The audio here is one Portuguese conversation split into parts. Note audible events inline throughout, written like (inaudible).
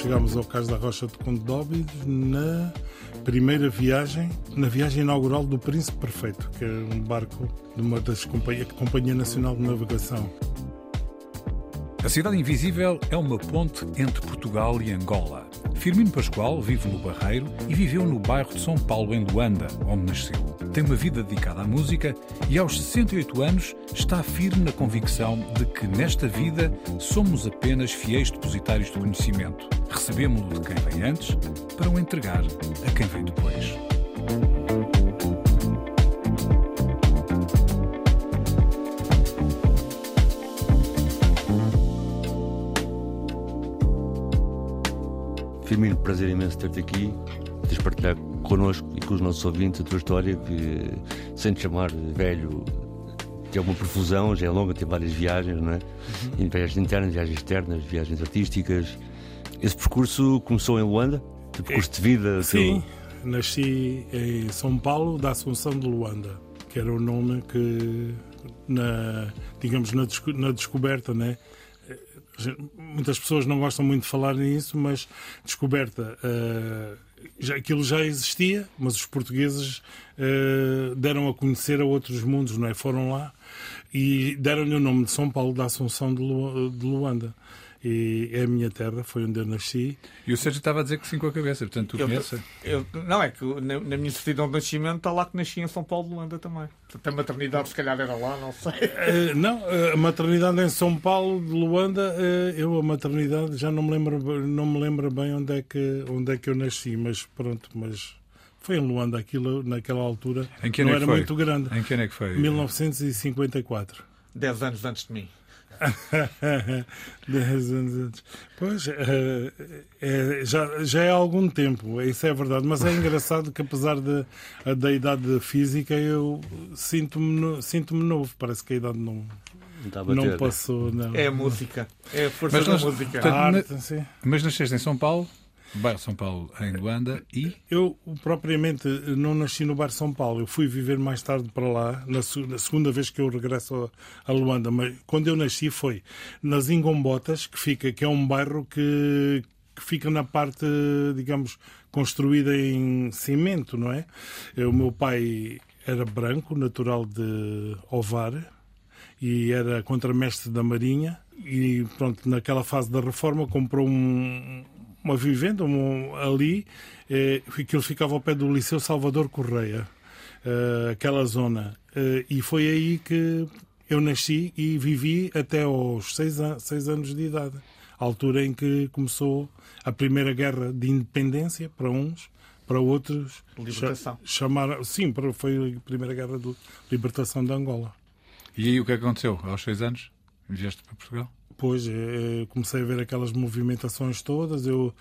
Chegámos ao Cais da Rocha de Conde de na primeira viagem, na viagem inaugural do Príncipe Perfeito, que é um barco de uma das companhias, Companhia Nacional de Navegação. A Cidade Invisível é uma ponte entre Portugal e Angola. Firmino Pascoal vive no Barreiro e viveu no bairro de São Paulo, em Luanda, onde nasceu. Tem uma vida dedicada à música e, aos 68 anos, está firme na convicção de que, nesta vida, somos apenas fiéis depositários de conhecimento. Recebemos-lo de quem vem antes para o entregar a quem vem depois. Firmino, prazer imenso ter-te aqui, teres partilhar connosco e com os nossos ouvintes a tua história, que sem te chamar velho, que é uma profusão, já é longa, tem várias viagens, não é? Uhum. Viagens internas, viagens externas, viagens artísticas. Esse percurso começou em Luanda? O percurso de vida? Sim, teu... nasci em São Paulo, da Assunção de Luanda, que era o nome que, na, digamos, na, na descoberta, né? muitas pessoas não gostam muito de falar nisso, mas descoberta. Uh, já, aquilo já existia, mas os portugueses uh, deram a conhecer a outros mundos, não é? Foram lá e deram-lhe o nome de São Paulo da Assunção de, Lu, de Luanda e é a minha terra, foi onde eu nasci. E o Sérgio estava a dizer que sim com a cabeça, portanto tu conheces? Não, é que na, na, minha certidão de nascimento está lá que nasci em São Paulo de Luanda também. Portanto, a maternidade se calhar era lá, não sei. Uh, não, a maternidade em São Paulo de Luanda, uh, eu a maternidade já não me lembro, não me lembro bem onde é que, onde é que eu nasci, mas pronto, mas foi em Luanda aquilo naquela altura. Em que não é era foi? muito grande. Em que ano é que foi? 1954. Dez anos antes de mim. (laughs) Dez anos antes. Pois, é, é, já, já é há algum tempo, isso é verdade, mas é engraçado que apesar de, da idade física, eu sinto-me sinto novo, parece que a idade não, não passou. Não. É a música, é a força mas da nós, música. Portanto, a arte, na, mas nasceste em São Paulo? Bairro São Paulo, em Luanda, e? Eu, propriamente, não nasci no bairro São Paulo. Eu fui viver mais tarde para lá, na, na segunda vez que eu regresso a, a, Luanda. Mas quando eu nasci foi nas Ingombotas, que, fica, que é um bairro que, que fica na parte, digamos, construída em cimento, não é? O meu pai era branco, natural de Ovar, e era contramestre da Marinha. E pronto, naquela fase da reforma comprou um, uma vivenda um, ali, eh, aquilo ficava ao pé do Liceu Salvador Correia, eh, aquela zona. Eh, e foi aí que eu nasci e vivi até aos seis, an seis anos de idade, a altura em que começou a primeira guerra de independência para uns, para outros libertação. chamar sim foi a primeira guerra de libertação de Angola e aí o que aconteceu aos seis anos vieste para Portugal depois eh, comecei a ver aquelas movimentações todas. Eu,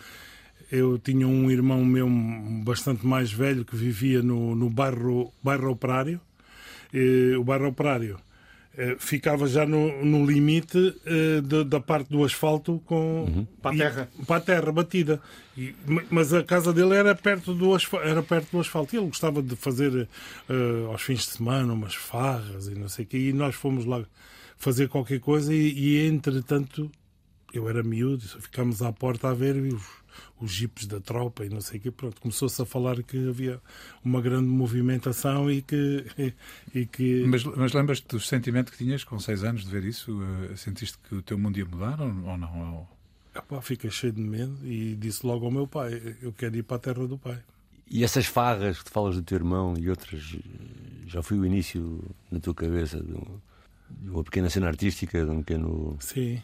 eu tinha um irmão meu bastante mais velho que vivia no, no bairro, bairro Operário. E, o bairro Operário eh, ficava já no, no limite eh, de, da parte do asfalto com uhum. para a terra, e, para a terra batida. E, mas a casa dele era perto do asfalto, era perto do asfalto. E ele gostava de fazer uh, aos fins de semana umas farras e não sei o quê. E nós fomos lá fazer qualquer coisa e, e entretanto eu era miúdo, ficámos à porta a ver os, os jipes da tropa e não sei o quê. Pronto, começou-se a falar que havia uma grande movimentação e que. (laughs) E que... Mas, mas lembras-te do sentimento que tinhas com seis anos de ver isso? Uh, sentiste que o teu mundo ia mudar ou, ou não? Ou... Epá, fiquei cheio de medo e disse logo ao meu pai: Eu quero ir para a terra do pai. E essas farras que tu falas do teu irmão e outras, já foi o início na tua cabeça do, uma pequena cena artística, de um pequeno. Sim.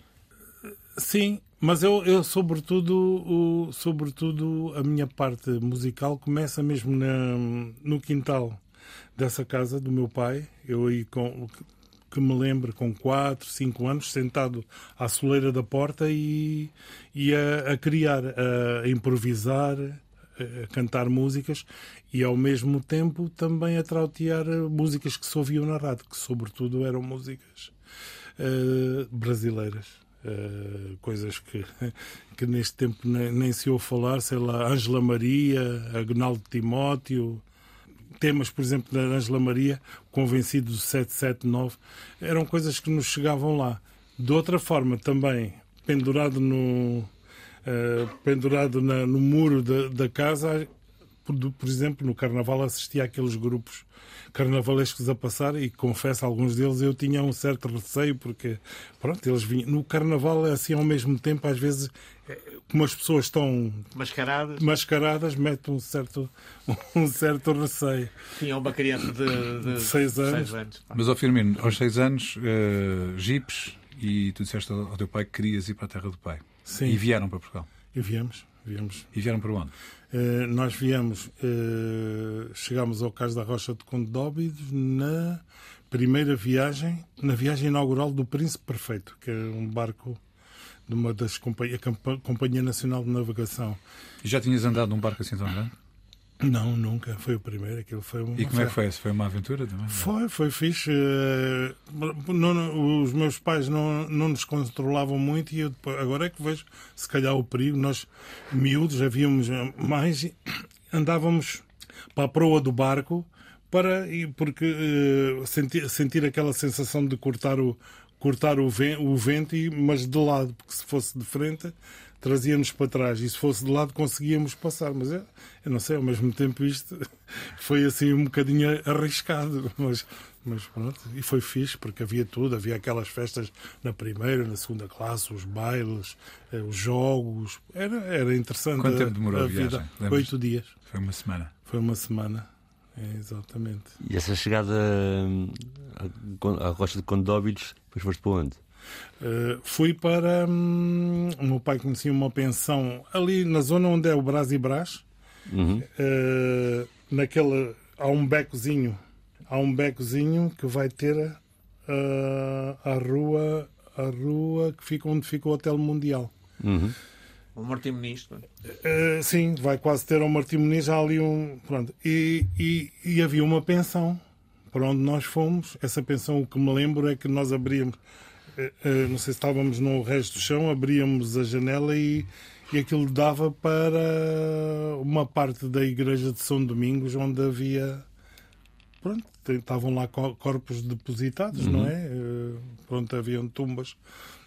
Sim, mas eu, eu sobretudo, o, sobretudo, a minha parte musical começa mesmo na, no quintal dessa casa do meu pai. Eu aí com, que me lembro, com 4, 5 anos, sentado à soleira da porta e, e a, a criar, a improvisar, a cantar músicas e ao mesmo tempo também a trautear músicas que se ouviam na rádio, que sobretudo eram músicas uh, brasileiras. Uh, coisas que, (laughs) que neste tempo nem, nem, se ouve falar, sei lá, Ângela Maria, Agnaldo Timóteo, temas, por exemplo, da Ângela Maria, Convencido do 779, eram coisas que nos chegavam lá. De outra forma, também, pendurado no, uh, pendurado na, no muro da casa, por, por, exemplo, no Carnaval assistia àqueles grupos carnavalescos a passar e confesso, alguns deles eu tinha um certo receio porque, pronto, eles vinham. No Carnaval, é assim, ao mesmo tempo, às vezes, é, como as pessoas estão mascaradas, mascaradas mete um certo, (laughs) um certo receio. Tinha uma criança de, de, de seis anos. Seis anos Mas, ao Firmino, aos seis anos, uh, jipes e tu disseste ao teu pai que querias ir para a terra do pai. Sim. E vieram para Portugal. E viemos. viemos. E vieram para onde? Uh, nós viemos, uh, chegámos ao Cais da Rocha de Conde Dóbidos na primeira viagem, na viagem inaugural do Príncipe Perfeito, que é um barco de uma das companhias, a Companhia Nacional de Navegação. E já tinhas andado num barco assim tão grande? Não, nunca. Foi o primeiro. Aquilo foi uma e como é que foi? Foi uma aventura também? Foi, foi fixe. Eh, não, os meus pais não, não nos controlavam muito e eu depois, agora é que vejo, se calhar, o perigo. Nós, miúdos, havíamos mais. Andávamos para a proa do barco para porque uh, sentir, sentir aquela sensação de cortar o cortar o, o vento mas de lado porque se fosse de frente trazia-nos para trás e se fosse de lado conseguíamos passar. Mas eu, eu, não sei, ao mesmo tempo isto (laughs) foi assim um bocadinho arriscado, (laughs) mas, mas pronto, e foi fixe porque havia tudo, havia aquelas festas na primeira, na segunda classe, os bailes, eh, os jogos, era, era interessante. Quanto tempo demorou a, a? Viagem? Oito dias. Foi uma semana. Foi uma semana. É, exatamente. E essa chegada à Rocha de Condóbidos, depois foste para onde? Uh, fui para. Hum, o meu pai conhecia uma pensão ali na zona onde é o Brás e Brás. Uhum. Uh, naquele. Há um becozinho. Há um becozinho que vai ter uh, a rua. A rua que fica onde fica o Hotel Mundial. Uhum. O Martim Muniz. Uh, sim, vai quase ter ao Martim Muniz. Há ali um. Pronto. E, e, e havia uma pensão para onde nós fomos. Essa pensão, o que me lembro é que nós abríamos eh, eh, não sei se estávamos no resto do chão, abríamos a janela e, e aquilo dava para uma parte da igreja de São Domingos onde havia pronto, estavam lá corpos depositados, uhum. não é? Eh, pronto, haviam tumbas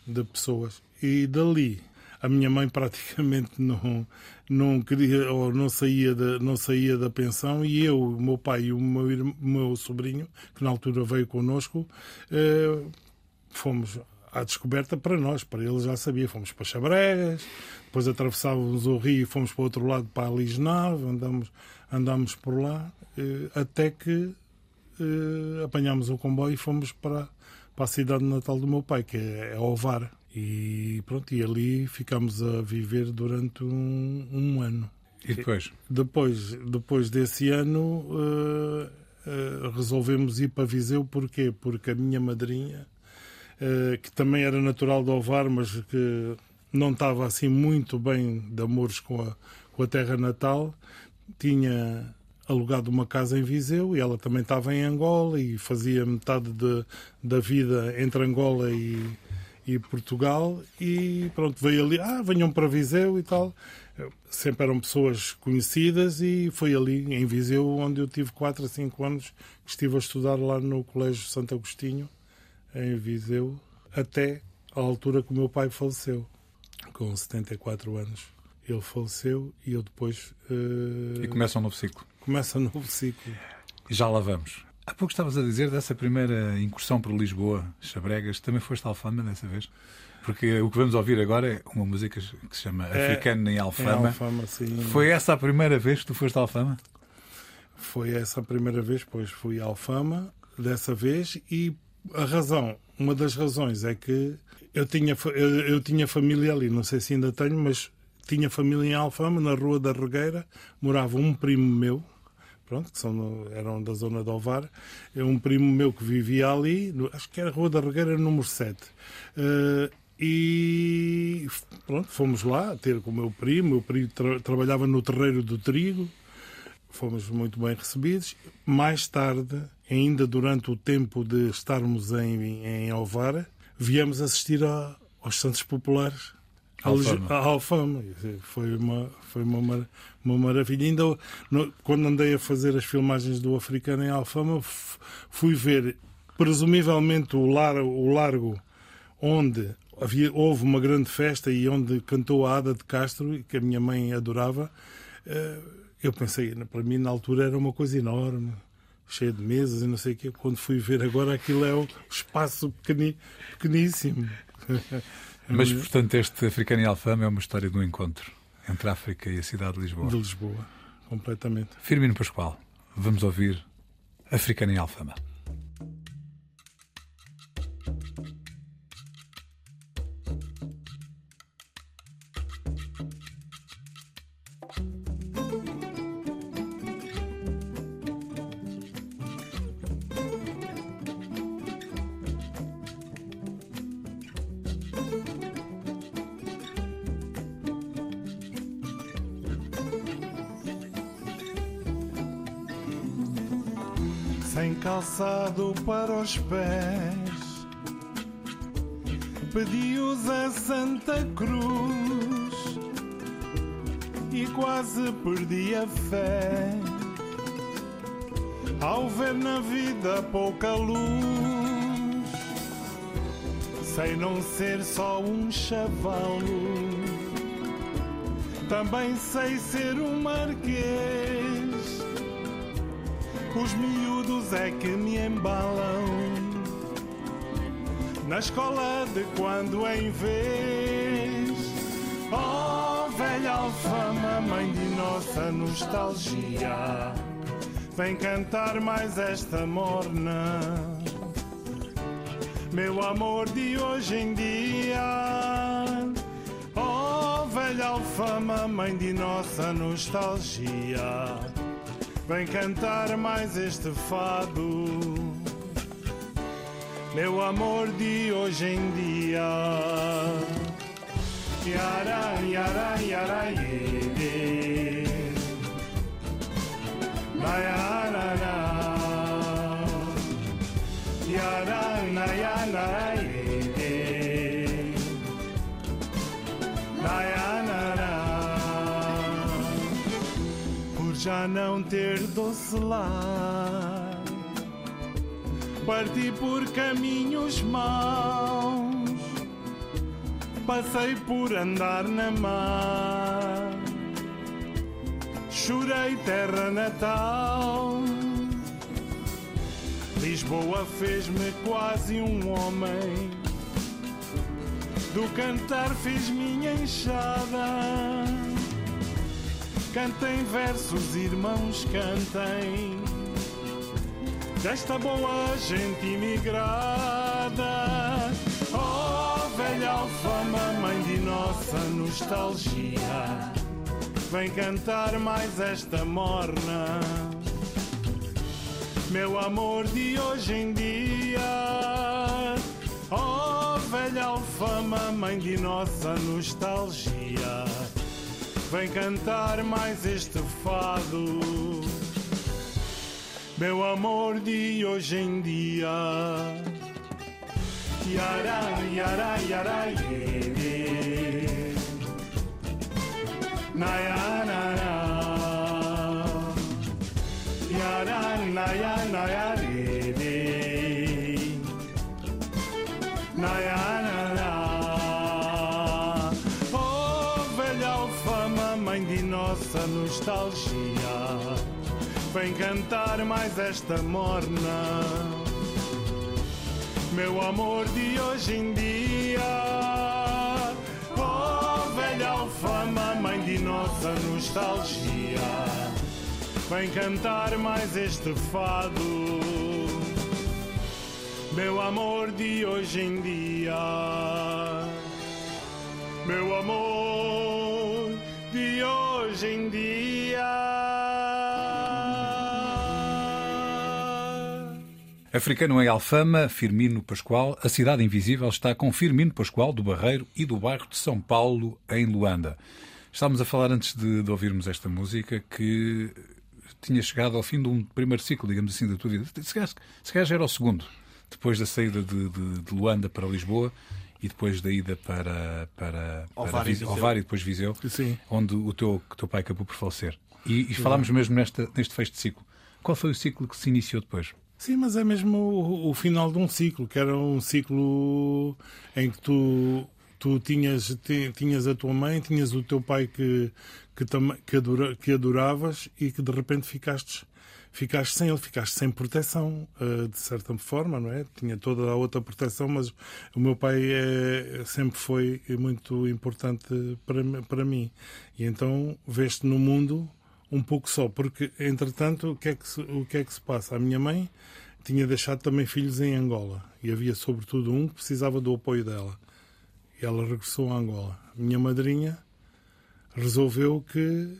de pessoas. E dali a minha mãe praticamente (laughs) não não queria ou não saía da não saía da pensão e eu, o meu pai e o meu, meu sobrinho que na altura veio connosco eh, fomos à descoberta para nós, para eles já sabia. Fomos para Chabregas, depois atravessávamos o rio e fomos para o outro lado, para a Lisnave, andamos, andamos por lá, eh, até que eh, apanhámos o comboio e fomos para, para a cidade natal do meu pai, que é, é Ovar. E pronto, e ali ficámos a viver durante um, um ano. E depois? Depois, depois desse ano, uh, uh, resolvemos ir para Viseu. Porquê? Porque a minha madrinha eh, que também era natural de Ovar, mas que não estava assim muito bem de amores com a, com a terra natal, tinha alugado uma casa em Viseu e ela também estava em Angola e fazia metade de, da vida entre Angola e, e Portugal. E pronto, veio ali, ah, venham para Viseu e tal. Sempre eram pessoas conhecidas e foi ali em Viseu onde eu tive 4 a 5 anos que estive a estudar lá no Colégio Santo Agostinho em Viseu até a altura que o meu pai faleceu, com 74 anos. Ele faleceu e eu depois. Uh... E começa um novo ciclo. Começa um novo ciclo. E já lá vamos. Há pouco estavas a dizer dessa primeira incursão por Lisboa, Chabregas, também foste Alfama dessa vez? Porque o que vamos ouvir agora é uma música que se chama é, Africano em Alfama. Em Alfama sim. Foi essa a primeira vez que tu foste Alfama? Foi essa a primeira vez, pois fui Alfama dessa vez e a razão, uma das razões é que eu tinha, eu, eu, tinha família ali, não sei se ainda tenho, mas tinha família em Alfama, na Rua da Regueira, morava um primo meu, pronto, que são, eram da zona de Ovar. É um primo meu que vivia ali, acho que era Rua da Regueira, número 7. Uh, e pronto, fomos lá ter com o meu primo. O meu primo tra trabalhava no terreiro do trigo. Fomos muito bem recebidos. Mais tarde, ainda durante o tempo de estarmos em, em Alvar, viemos assistir a, aos Santos Populares. A Alfama. Foi uma, foi uma, uma maravilha. Ainda no, quando andei a fazer as filmagens do Africano em Alfama, fui ver, presumivelmente, o, lar, o largo onde havia, houve uma grande festa e onde cantou a Ada de Castro, que a minha mãe adorava. Eh, eu pensei, para mim, na altura, era uma coisa enorme cheia de mesas e não sei o quê. Quando fui ver agora, aquilo é um espaço pequeni, pequeníssimo. (laughs) Mas, portanto, este Africano em Alfama é uma história de um encontro entre a África e a cidade de Lisboa. De Lisboa, completamente. Firmino Pascoal, vamos ouvir Africano em Alfama. Sem calçado para os pés. Pedi-os a Santa Cruz e quase perdi a fé ao ver na vida pouca luz. Sei não ser só um chavalo, também sei ser um marquês. Os miúdos é que me embalam na escola de quando em vez. Oh, velha alfama, mãe de nossa nostalgia, vem cantar mais esta morna. Meu amor de hoje em dia. Oh, velha alfama, mãe de nossa nostalgia Vem cantar mais este fado, meu amor de hoje em dia. Yara, yara, yara. Yara, já não ter doce lar. Parti por caminhos maus, passei por andar na mar, chorei terra natal. Lisboa fez-me quase um homem, do cantar fez minha enxada Cantem versos, irmãos, cantem. Desta boa gente imigrada Oh, velha alfama, mãe de nossa nostalgia Vem cantar mais esta morna. Meu amor de hoje em dia Oh, velha alfama, mãe de nossa nostalgia Vem cantar mais este fado, meu amor de hoje em dia. Yara, yara, yara, yere. Naya, naya. Yara, naya. Naya, nostalgia. Vem cantar mais esta morna. Meu amor de hoje em dia. Oh, velha alfama, mãe de nossa nostalgia. Vem cantar mais este fado. Meu amor de hoje em dia. Meu amor de hoje em dia. Africano em Alfama, Firmino Pascoal. A Cidade Invisível está com Firmino Pascoal, do Barreiro e do bairro de São Paulo, em Luanda. Estávamos a falar antes de, de ouvirmos esta música que tinha chegado ao fim de um primeiro ciclo, digamos assim, da tua vida. Se calhar, se calhar já era o segundo, depois da saída de, de, de Luanda para Lisboa e depois da ida para, para, para Ovar e depois Viseu, Sim. onde o teu, o teu pai acabou por falecer. E, e falámos mesmo nesta, neste fecho de ciclo. Qual foi o ciclo que se iniciou depois? Sim, mas é mesmo o, o, final de um ciclo, que era um ciclo em que tu, tu tinhas, tinhas a tua mãe, tinhas o teu pai que, que, que, adora, que adoravas e que de repente ficaste ficaste sem ele, ficaste sem proteção, uh, de certa forma, não é? Tinha toda a outra proteção, mas o meu pai é, sempre foi muito importante para, para mim. E então veste no mundo um pouco só, porque entretanto o que, é que se, o que é que se passa? A minha mãe tinha deixado também filhos em Angola e havia sobretudo um que precisava do apoio dela. E ela regressou a Angola. Minha madrinha resolveu que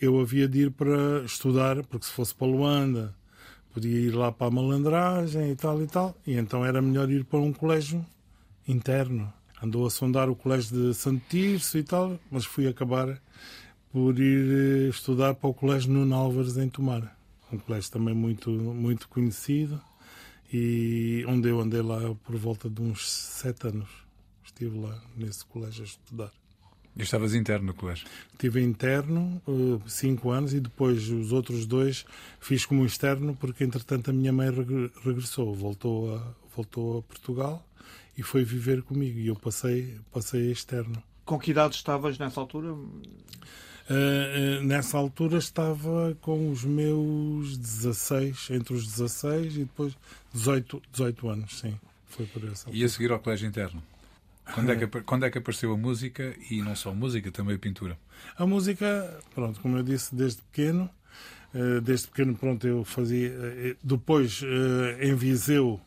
eu havia de ir para estudar, porque se fosse para Luanda podia ir lá para a malandragem e tal e tal, e então era melhor ir para um colégio interno. Andou a sondar o colégio de Santo Tirso e tal, mas fui acabar por ir eh, estudar para o Colégio Nuno Álvares em Tomar. Um colégio também muito, muito conhecido e onde eu andei lá por volta de uns sete anos. Estive lá nesse colégio a estudar. E estavas interno no colégio? Estive interno uh, cinco anos e depois os outros dois fiz como externo porque entretanto a minha mãe regressou, voltou a, voltou a Portugal e foi viver comigo e eu passei, passei externo. Com que idade estavas nessa altura? Uh, nessa altura estava com os meus 16, entre os 16 e depois 18, 18 anos, sim. Foi por essa altura. E a seguir ao colégio interno? Quando é, que, quando é que apareceu a música e não só a música, também a pintura? A música, pronto, como eu disse, desde pequeno. Desde pequeno, pronto, eu fazia. Depois, em Viseu,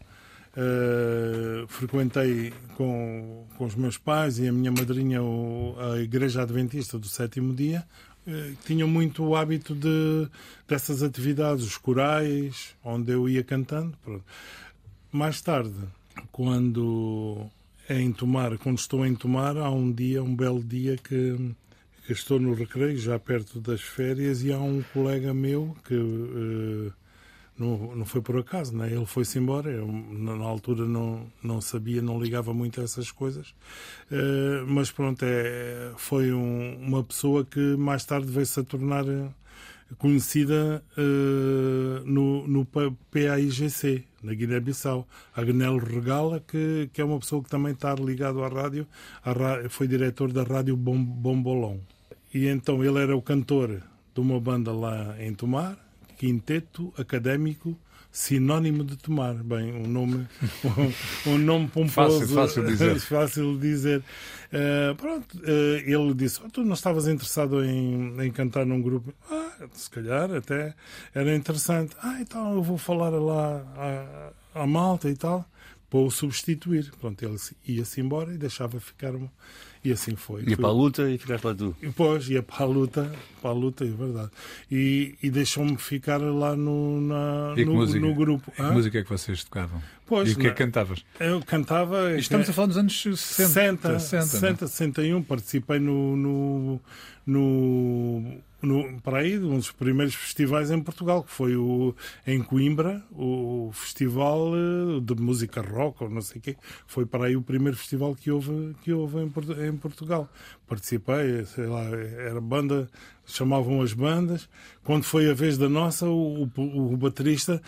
Uh, frequentei com, com os meus pais e a minha madrinha o, a Igreja Adventista do Sétimo Dia. Uh, tinham muito o hábito de, dessas atividades, os corais, onde eu ia cantando. Pronto. Mais tarde, quando em Tomar, quando estou em Tomar, há um dia, um belo dia que, que estou no recreio, já perto das férias, e há um colega meu que uh, não, não foi por acaso, né? ele foi-se embora. Eu, na, altura, não, não sabia, não ligava muito a essas coisas. Uh, mas pronto, é, foi um, uma pessoa que mais tarde veio-se a tornar eh, conhecida uh, no, no PAIGC, na Guiné-Bissau. Agnello Regala, que, que é uma pessoa que também está ligado à rádio, à, foi diretor da rádio Bom, Bombolão. E então ele era o cantor de uma banda lá em Tomar, quinteto académico sinónimo de tomar. Bem, um nome, um, um nome pomposo. Fácil, fácil dizer. (laughs) fácil dizer. Uh, pronto, uh, ele disse: oh, Tu não estavas interessado em, em cantar num grupo? Ah, se calhar até era interessante. Ah, então eu vou falar lá à, à malta e tal, para o substituir. Pronto, ele ia-se embora e deixava ficar e assim foi. Ia para a luta e ficaste lá tu. E depois ia para a luta, para a luta, é verdade. E, e deixou-me ficar lá no, na, no, no, grupo. Que música é que vocês tocavam? Pois, e o que é que cantavas? Eu cantava. E estamos a falar dos anos 60. 60, 60, 60 61. Participei no, no, no no, para aí, um dos primeiros festivais em Portugal, que foi o, em Coimbra, o Festival eh, de Música Rock, ou não sei o quê. Foi para aí o primeiro festival que houve, que houve em, em Portugal. Participei, sei lá, era banda, chamavam as bandas. Quando foi a vez da nossa, o, o, o baterista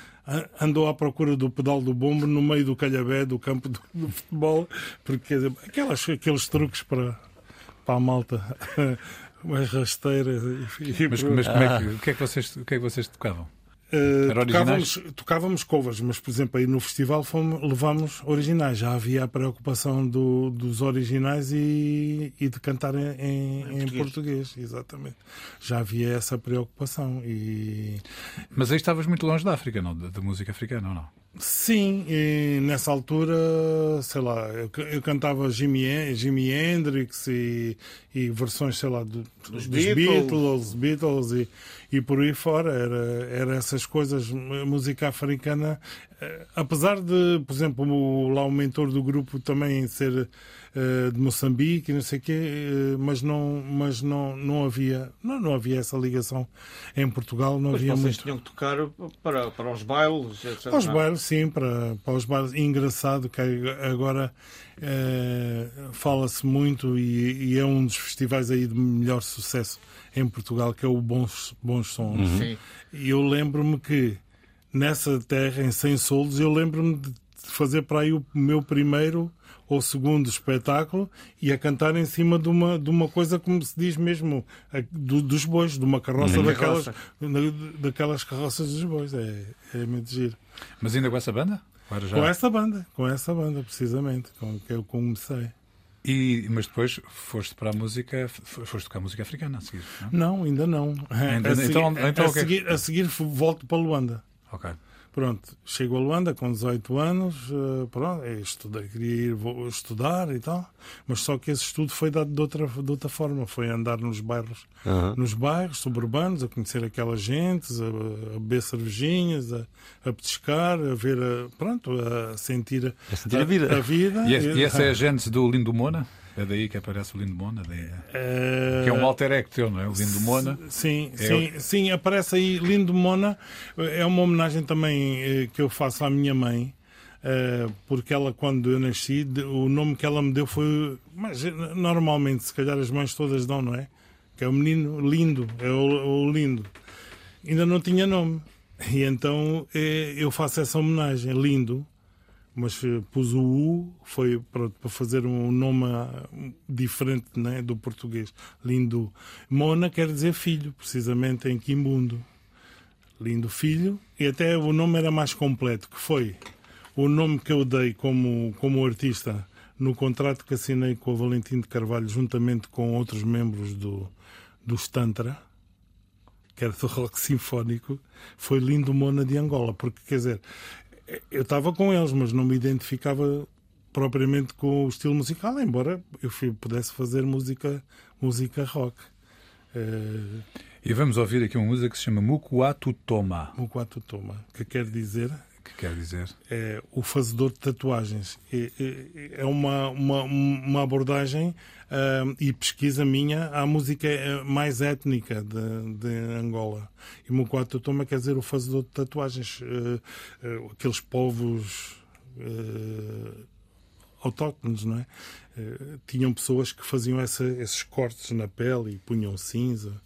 andou à procura do pedal do bombo no meio do calhabé do campo do, do futebol, porque aquelas, aqueles truques para, para a malta (laughs) umas rasteiras. E, mas, mas como é que, o, que é que vocês, o que é que vocês tocavam? Uh, tocávamos, tocávamos covers, mas por exemplo aí no festival fomos, levámos originais. Já havia a preocupação do, dos originais e, e de cantar em, em, em português. português. exatamente. Já havia essa preocupação. E... Mas aí estavas muito longe da África, não? Da, da música africana, ou não? Sim, nessa altura, sei lá, eu, eu cantava Jimi, Jimi Hendrix e, e versões, sei lá, do, dos, Beatles. Beatles, Beatles e, e por aí fora. Era, era essas coisas, música africana. Eh, Apesar de, por exemplo, o, lá o mentor do grupo também ser eh, de Moçambique e não sei o quê, eh, mas não, mas não, não havia, não, não havia essa ligação em Portugal, não Mas havia vocês muito. tinham que tocar para, para os bailes, etc. Para os bailes, sim, para, para os bailes. E engraçado que agora eh, fala-se muito e, e é um dos festivais aí de melhor sucesso em Portugal, que é o Bons, Bons Sons. Sim. E eu lembro-me que nessa terra, em 100 solos, eu lembro-me de fazer para aí o meu primeiro ou segundo espetáculo e a cantar em cima de uma, de uma coisa, como se diz mesmo, a- do- dos bois, de uma carroça, daquelas, daquelas carroças dos bois. É, é muito giro. Mas ainda com essa banda? Já. Com essa banda, com essa banda, precisamente, com que eu comecei. E, mas depois foste para a música, foste tocar música africana a seguir, não? Não, ainda não. Ainda- a, seguir, então- então a, é seguir, a seguir volto para Luanda. Ok. Pronto, chego a Luanda com 18 anos, eh, pronto, eu estudei, queria ir estudar e tal, mas só que esse estudo foi dado de outra, de outra forma, foi andar nos bairros, nos bairros suburbanos, a conhecer aquelas gentes, a, a beber cervejinhas, a, a petiscar, a ver, a, pronto, a sentir, A sentir a vida. A, vida E, e essa é a (laughs) gente do Lindo Mona? É daí que aparece o Lindo Mona? daí- Eh, Que é um alter ego teu, não é? O Lindo Mona. Sim, É sim, sim, aparece aí Lindo Mona. É uma homenagem também eh, que eu faço à minha mãe, eh, porque ela, quando eu nasci, o nome que ela me deu foi. Mas eh, normalmente, se calhar as mães todas dão, não é? Que é o menino lindo, é o, o lindo. Ainda não tinha nome. E então eh, eu faço essa homenagem, lindo. Mas eh, pus o U, foi pronto, para fazer um nome ah, diferente né, do português. Lindo. Mona quer dizer filho, precisamente em Quimbundo. Lindo filho. E até o nome era mais completo, que foi o nome que eu dei como, como artista no contrato que assinei com o Valentim de Carvalho, juntamente com outros membros do, do Tantra, que era do (laughs) rock sinfónico, foi Lindo Mona de Angola. Porque, quer dizer, eu estava com eles, mas não me identificava propriamente com o estilo musical, embora eu pudesse fazer música, música rock. Eh, E vamos ouvir aqui uma música que se chama Mukuatu Toma, Quatro Toma, que quer dizer que quer dizer. é o fazedor de tatuagens. É, é- é uma, uma, uma abordagem ah, e pesquisa minha à música eh, mais étnica de, de Angola. E Mukwatu Toma quer dizer o fazedor de tatuagens. Eh, eh, aqueles povos autóctones, não é? Tinham pessoas que faziam essa- esses cortes na pele e punham cinza.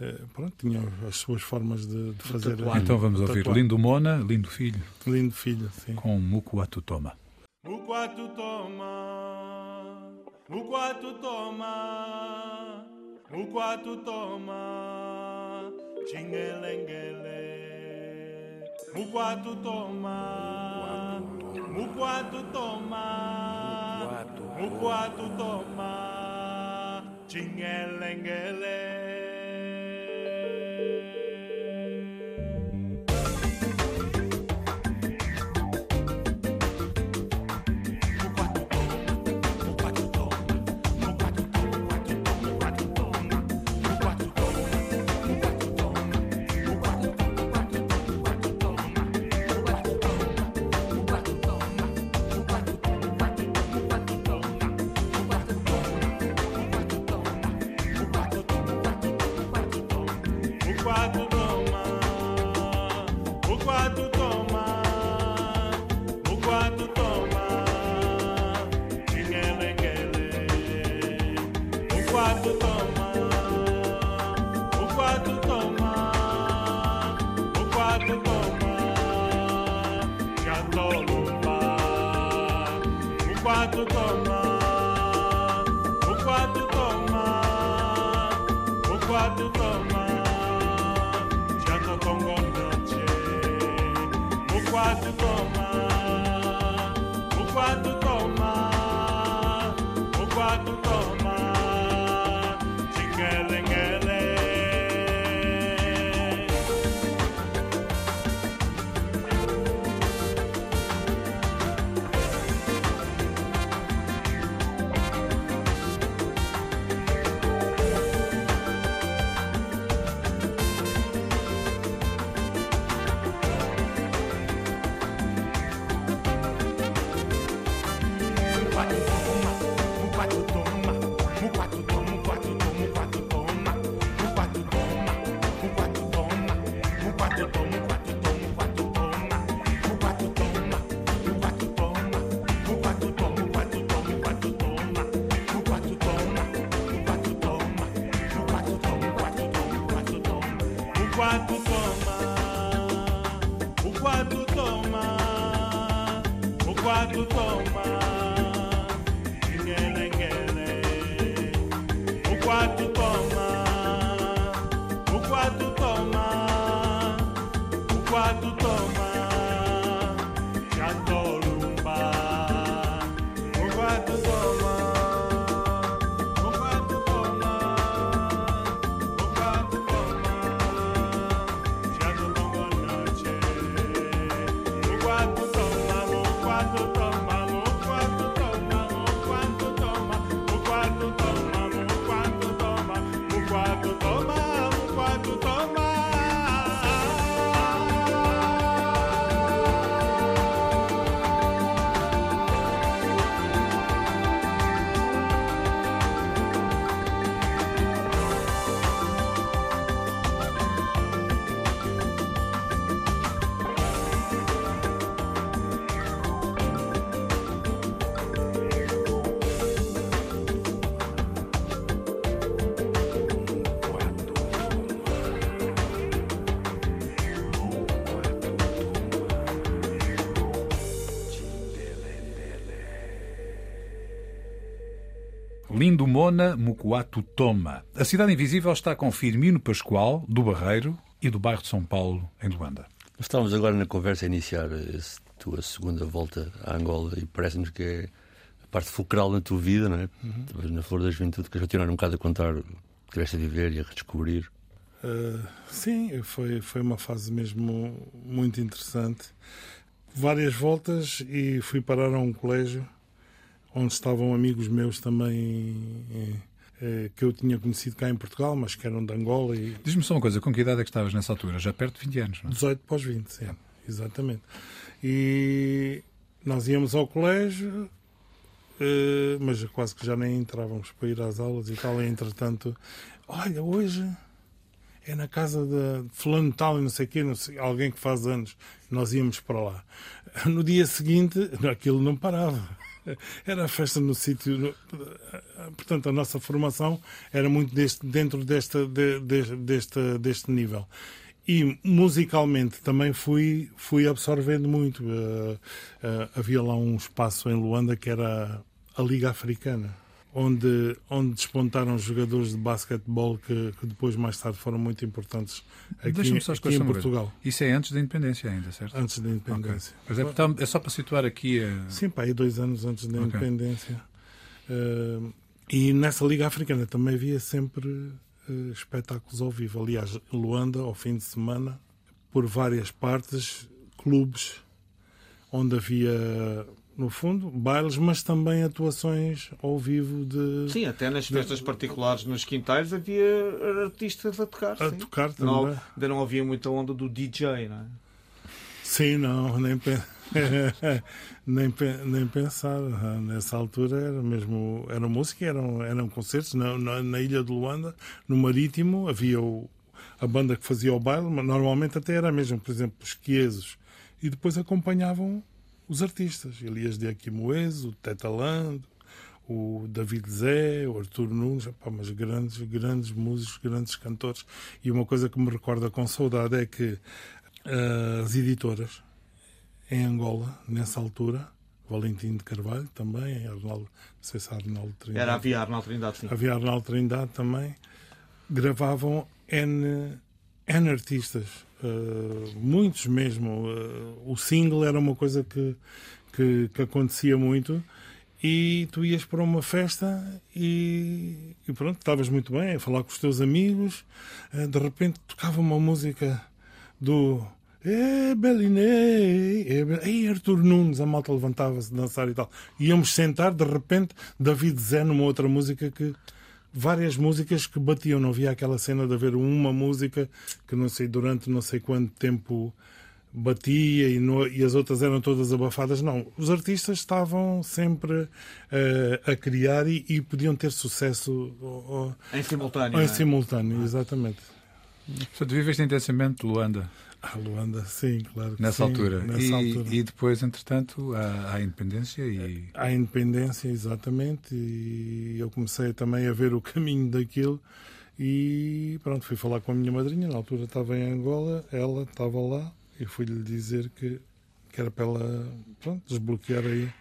Eh, pronto, tinham as suas formas de, de fazer. tatuar. Então vamos ouvir Tatuar. Lindo Mona, Lindo Filho, Lindo filho, sim. com Mukuatu Toma. Mukwatu toma, mukwatu toma, mukwatu toma, chingelengele. O o quarto Lindo Mona Mucuato Toma. A Cidade Invisível está com Firmino Pascoal, do Barreiro, e do bairro de São Paulo, em Luanda. Estávamos agora na conversa a iniciar a tua segunda volta à Angola e parece-nos que é a parte fulcral na tua vida, não é? Estavas na flor da juventude, que já continuar um bocado a contar o que tiveste a viver e a redescobrir. Uh, sim, foi, foi uma fase mesmo muito interessante. Várias voltas e fui parar a um colégio onde estavam amigos meus também eh, eh, que eu tinha conhecido cá em Portugal, mas que eram de Angola e Diz-me só uma coisa, com que idade é que estavas nessa altura? Já perto de 20 anos, não é? 18 pós 20, sim, exatamente. E nós íamos ao colégio, eh, mas quase que já nem entrávamos para ir às aulas e tal. E entretanto, olha, hoje é na casa de fulano tal e não sei o quê, não sei, alguém que faz anos. Nós íamos para lá. No dia seguinte, (laughs) aquilo não parava. Era a festa no sítio. Portanto, a nossa formação era muito deste, dentro desta, de- de- deste, deste nível. E musicalmente também fui, fui absorvendo muito. Eh, eh, havia lá um espaço em Luanda que era a Liga Africana, onde, onde despontaram jogadores de basquetebol que, que depois, mais tarde, foram muito importantes aqui, só aqui em. Portugal, Isso é antes da independência ainda, certo? antes da independência. Mas é, portanto, é só para situar aqui a... Sim, pá, aí dois anos antes da Ok. independência. Eh, e nessa Liga Africana também havia sempre eh, espetáculos ao vivo. Aliás, Luanda, ao fim de semana, por várias partes, clubes onde havia, no fundo, bailes, mas também atuações ao vivo de Sim, até nas festas particulares nos quintais havia artistas a tocar. a sim. tocar também. Não, ainda não havia muita onda do DJ, não é? Sim, não, nem, pe- (laughs) nem, pe- nem pensar. Nessa altura era mesmo era música, eram, eram concertos na, na, na ilha de Luanda, no Marítimo, havia o- a banda que fazia o baile, mas normalmente até era mesmo, por exemplo, os quiesos, e depois acompanhavam os artistas, Elias de Aquimoeso, o Tetalando, o David Zé, o Artur Nunes, epá, mas grandes, grandes músicos, grandes cantores. E uma coisa que me recorda com saudade é que ah, as editoras em Angola, nessa altura, Valentim de Carvalho também, Arnaldo, não sei se Arnaldo Trindade, Era a VR Arnaldo Trindade, sim. havia Arnaldo Trindade também, gravavam N, N artistas, ah, muitos mesmo. Ah, o single era uma coisa que, que, que acontecia muito. E tu ias para uma festa e, e pronto, estavas muito bem a falar com os teus amigos. ah, De repente tocava uma música do é Belinei, é Ei, Arthur Nunes, a malta levantava-se dançar e tal. Íamos sentar, de repente, David Zé numa outra música que. Várias músicas que batiam, não havia aquela cena de haver uma música que não sei, durante não sei quanto tempo batia e, no- e as outras eram todas abafadas. Não, os artistas estavam sempre eh, a criar e, e podiam ter sucesso oh, oh, Em simultâneo. em não é? simultâneo, exatamente. Portanto, viveste intensamente Luanda Ah, Luanda, sim, claro. nessa sim, altura. Nessa e, altura. e depois, entretanto, à, à independência e... À independência, exatamente, e eu comecei também a ver o caminho daquilo E pronto, fui falar com a minha madrinha, na altura estava em Angola, ela estava lá e fui-lhe dizer que, que era para ela pronto, desbloquear aí,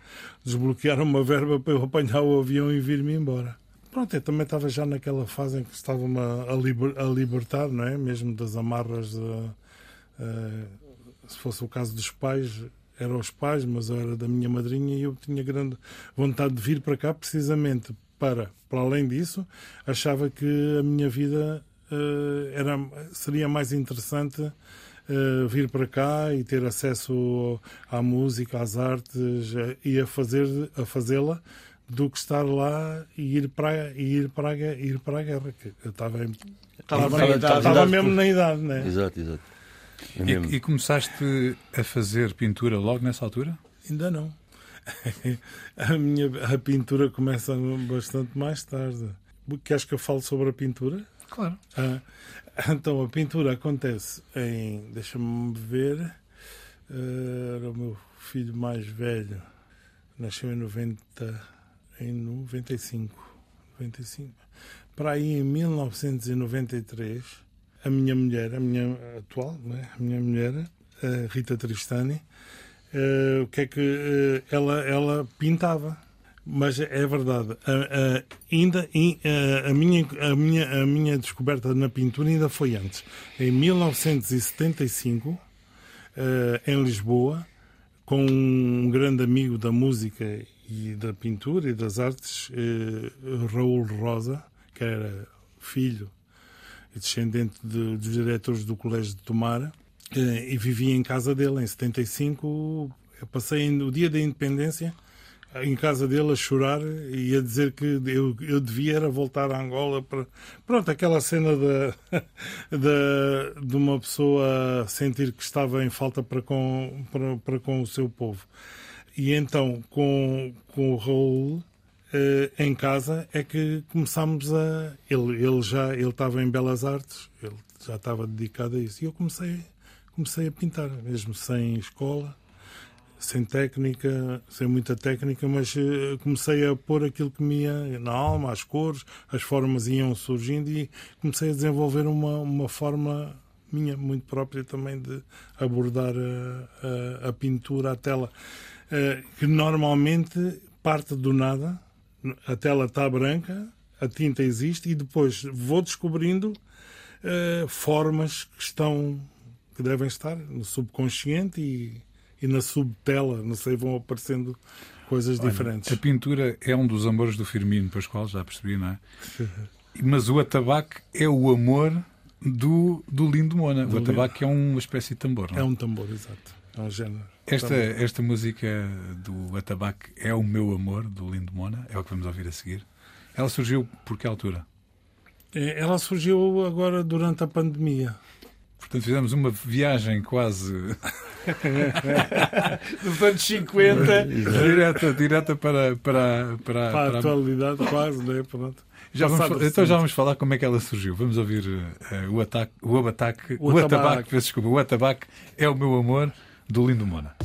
desbloquear uma verba para eu apanhar o avião e vir-me embora. Pronto, eu também estava já naquela fase em que estava-me a, a liber- a libertar, não é? Mesmo das amarras, eh, se fosse o caso dos pais, eram os pais, mas eu era da minha madrinha e eu tinha grande vontade de vir para cá precisamente para, para além disso, achava que a minha vida eh, era, seria mais interessante eh, vir para cá e ter acesso à música, às artes eh, e a fazer a fazê-la do que estar lá e ir para e ir para a, ir para a guerra. Que eu estava, em- Estava estava, na idade. estava mesmo na idade, né? Exato, exato. É. E, e começaste a fazer pintura logo nessa altura? Ainda não. (laughs) A minha a pintura começa bastante mais tarde. Queres que eu fale sobre a pintura? Claro. Ah, então, a pintura acontece em. Deixa-me ver. ah, era o meu filho mais velho. Nasceu em 90. Em 95. 95. Para aí, em 1993, a minha mulher, a minha atual, né? a minha mulher, a Rita Tristani, eh, o que é que eh, ela, ela pintava. Mas é verdade, a- ainda in- a, minha, a, minha, a minha descoberta na pintura ainda foi antes. Em 1975, eh, em Lisboa, com um grande amigo da música e da pintura e das artes, Raul Rosa, que era filho descendente de- dos diretores do Colégio de Tomara, eh, e vivia em casa dele. Em 75, eu passei no dia da independência em casa dele a chorar e a dizer que eu, eu devia era voltar a Angola para. Pronto, aquela cena da, (laughs) da, de uma pessoa sentir que estava em falta para com, para, para com o seu povo. E então, com, com o Raul em casa, é que começámos a. Ele, ele já ele estava em Belas Artes, ele já estava dedicado a isso. E eu comecei, comecei a pintar, mesmo sem escola sem técnica, sem muita técnica, mas eh, comecei a pôr aquilo que me ia na alma, as cores, as formas iam surgindo e comecei a desenvolver uma, uma forma minha, muito própria também de abordar a, a, a pintura, a tela, eh, que normalmente parte do nada, a tela está branca, a tinta existe e depois vou descobrindo eh, formas que estão, que devem estar no subconsciente e e na subtela, não sei, vão aparecendo coisas diferentes. A pintura é um dos amores do Firmino Pascoal, já percebi, não é? (laughs) Mas o atabaque é o amor do, do Lindo Mona. Do o atabaque é uma espécie de tambor, não é? É um tambor, exato. É um género. Esta, esta música do atabaque é o meu amor, do Lindo Mona, é o que vamos ouvir a seguir. Ela surgiu por que altura? É, Ela surgiu agora durante a pandemia. Portanto, fizemos uma viagem quase (laughs) Dos anos 50. direta, direta para, para, para, Para a para- atualidade, quase, né? Pronto. Já vamos, então já recente. vamos falar como é que ela surgiu. Vamos ouvir eh, o ataque, o abataque, O o, atabaque. atabaque, desculpa, o atabaque é o meu amor do Lindo Mona.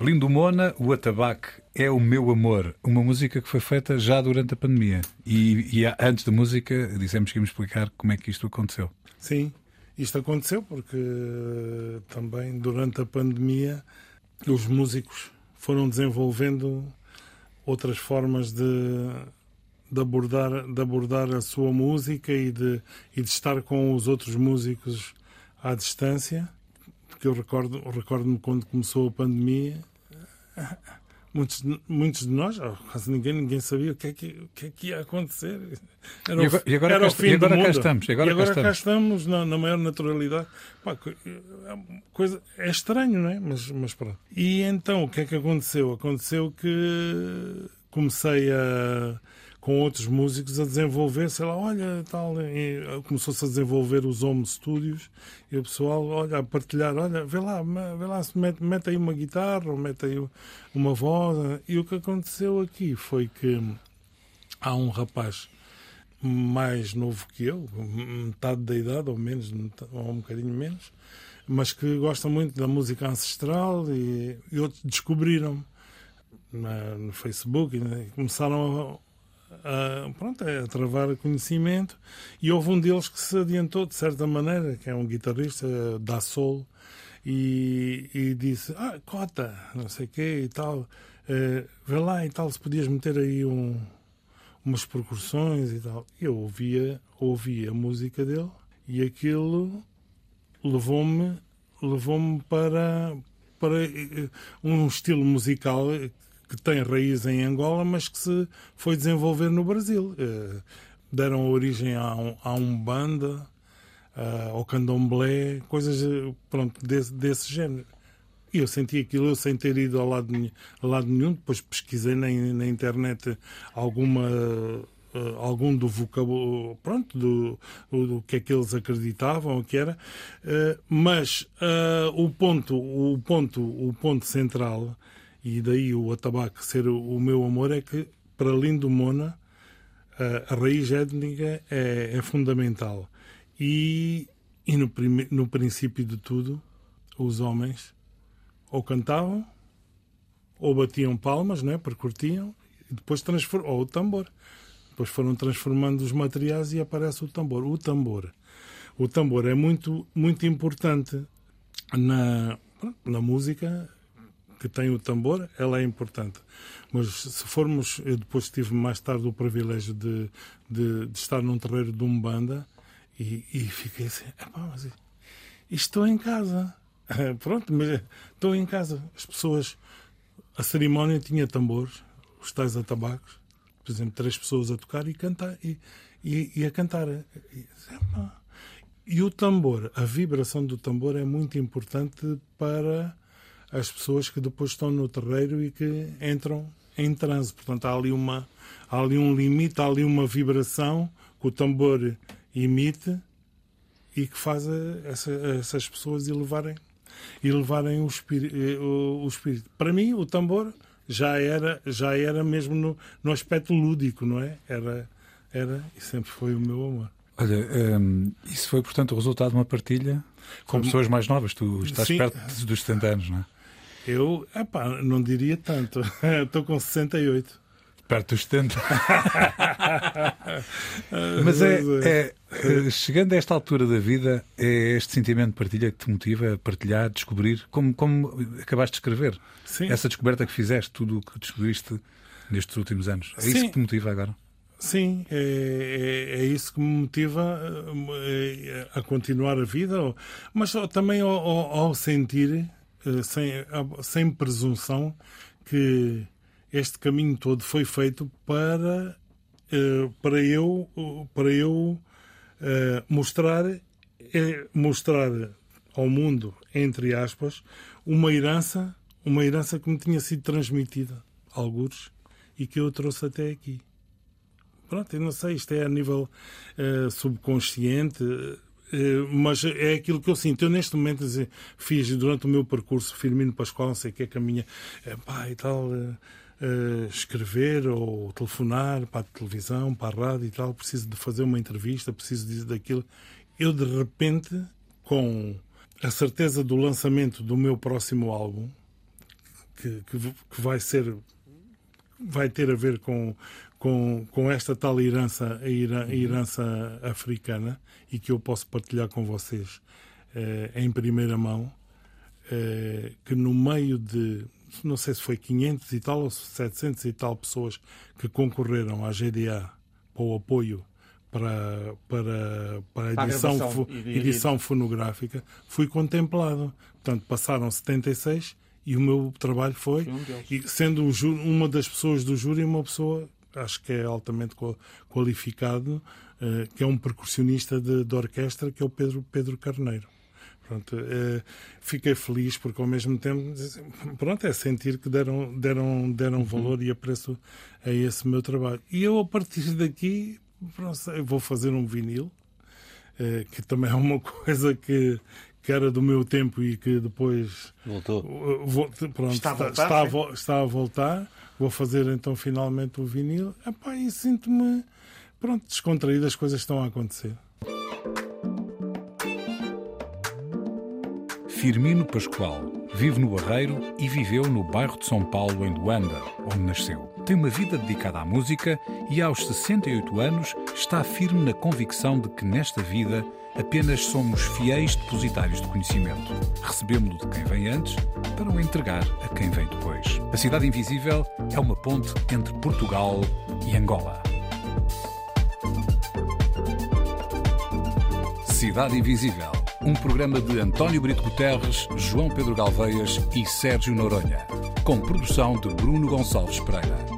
Lindo Mona, o Atabaque é o meu amor. Uma música que foi feita já durante a pandemia. E, e antes da música dissemos que íamos explicar como é que isto aconteceu. Sim, isto aconteceu porque também durante a pandemia os músicos foram desenvolvendo outras formas de, de, abordar, de abordar a sua música e de, e de estar com os outros músicos à distância. Porque eu recordo, recordo-me quando começou a pandemia, (laughs) muitos, de- muitos de nós, ou quase ninguém, ninguém sabia o que é que, o que, é que ia acontecer. Era E o- agora- e agora era cá o fim e agora do cá mundo. estamos, e agora e cá agora cá estamos. estamos na, na maior naturalidade. Pá, é coisa, é estranho, não é? Mas, mas pronto. E então, o que é que aconteceu? Aconteceu que comecei a, com outros músicos a desenvolver, sei lá, olha, tal, começou-se a desenvolver os home studios e o pessoal, olha, a partilhar, olha, vê lá, vê lá se mete, mete aí uma guitarra ou mete aí uma voz. E o que aconteceu aqui foi que há um rapaz mais novo que eu, metade da idade, ou menos, ou um bocadinho menos, mas que gosta muito da música ancestral e, e outros descobriram no Facebook e começaram a, a, pronto, a travar conhecimento e houve um deles que se adiantou de certa maneira, que é um guitarrista da Soul, e, e disse, ah, cota, não sei o quê e tal, eh, vê lá e tal, se podias meter aí um, umas percussões e tal. Eu ouvia, ouvia a música dele e aquilo levou-me levou-me para, para eh, um estilo musical que tem raiz em Angola, mas que se foi desenvolver no Brasil. Eh, Deram origem a um, a um banda, ah, ao candomblé, coisas eh, pronto, desse, desse género. E eu senti aquilo, eu sem ter ido ao lado, nenhum- a lado nenhum, depois pesquisei na, na internet alguma, eh, algum do vocábulo, pronto, do, do, que é que eles acreditavam, o que era, Eh, mas ah, o ponto, o ponto, o ponto central, e daí o atabaque ser o, meu amor, é que para Lindo Mona a, raiz étnica é, é fundamental. E, e no, prime- no princípio de tudo, os homens ou cantavam, ou batiam palmas, né, percutiam, e depois ou o tambor. Depois foram transformando os materiais e aparece o tambor. O tambor. O tambor é muito, muito importante na, na música que tem o tambor, ela é importante. Mas se formos, eu depois tive mais tarde o privilégio de, de, de estar num terreiro de Umbanda e, e fiquei assim, "Epá, mas estou em casa. (laughs) Pronto, mas estou em casa. As pessoas, a cerimónia tinha tambores, os tais atabacos, por exemplo, três pessoas a tocar e cantar e, e, e a cantar. E. E o tambor, a vibração do tambor é muito importante para as pessoas que depois estão no terreiro e que entram em transe. Portanto, há ali, uma, há ali um limite, há ali uma vibração que o tambor emite e que faz a- essa- essas pessoas elevarem, elevarem o, espírito, o, o espírito. Para mim, o tambor já era, já era mesmo no, no aspecto lúdico, não é? Era, era e sempre foi o meu amor. Olha, hum, isso foi, portanto, o resultado de uma partilha com Como- pessoas mais novas. Tu estás Sim. perto dos 70 anos, não é? Eu, epá, não diria tanto. (laughs) Estou com 68. Perto dos 70. (laughs) Mas é, é, é, chegando a esta altura da vida, é este sentimento de partilha que te motiva a partilhar, descobrir, como, como acabaste de escrever. Sim. Essa descoberta que fizeste, tudo o que descobriste nestes últimos anos. É isso Sim. que te motiva agora? Sim, é, é, é isso que me motiva eh, a continuar a vida, mas também ao, ao- ao sentir, eh, sem, sem presunção, que este caminho todo foi feito para, eh, para eu, para eu eh, mostrar, eh, mostrar ao mundo, entre aspas, uma herança, uma herança que me tinha sido transmitida, alguns, e que eu trouxe até aqui. Pronto, eu não sei, isto é a nível eh, subconsciente, eh, mas é aquilo que eu sinto. Eu, neste momento, fiz durante o meu percurso, Firmino Pascoal, não sei o que é que a minha. eh, pá, e tal. eh, eh, escrever ou telefonar para a televisão, para a rádio e tal, preciso de fazer uma entrevista, preciso disso, daquilo. Eu, de repente, com a certeza do lançamento do meu próximo álbum, que, que, que vai ser vai ter a ver com, com, com esta tal herança, a herança africana, e que eu posso partilhar com vocês eh, em primeira mão, eh, que no meio de, não sei se foi 500 e tal ou 700 e tal pessoas que concorreram à GDA para o apoio para, para, para a edição, edição fonográfica, fui contemplado. Portanto, passaram 76 e o meu trabalho foi, um e sendo um uma das pessoas do júri uma pessoa, acho que é altamente qual- qualificado, eh, que é um percussionista de, de orquestra, que é o Pedro, Pedro Carneiro. Pronto, eh, fiquei feliz porque ao mesmo tempo, pronto, é sentir que deram, deram, deram valor e apreço a esse meu trabalho. E eu, a partir daqui, pronto, eu vou fazer um vinil, eh, que também é uma (laughs) coisa que, que era do meu tempo e que depois Voltou. Uh, vou- pronto, Está está, a voltar, está a sim. vo- está a voltar. Vou fazer então finalmente o vinil. Epá, e sinto-me pronto, descontraído, as coisas estão a acontecer. Firmino Pascoal vive no Barreiro e viveu no bairro de São Paulo, em Luanda, onde nasceu. Tem uma vida dedicada à música e, aos 68 anos, está firme na convicção de que nesta vida apenas somos fiéis depositários de conhecimento. Recebemos-lo de quem vem antes para o entregar a quem vem depois. A Cidade Invisível é uma ponte entre Portugal e Angola. Cidade Invisível, um programa de António Brito Guterres, João Pedro Galveias e Sérgio Noronha, com produção de Bruno Gonçalves Pereira.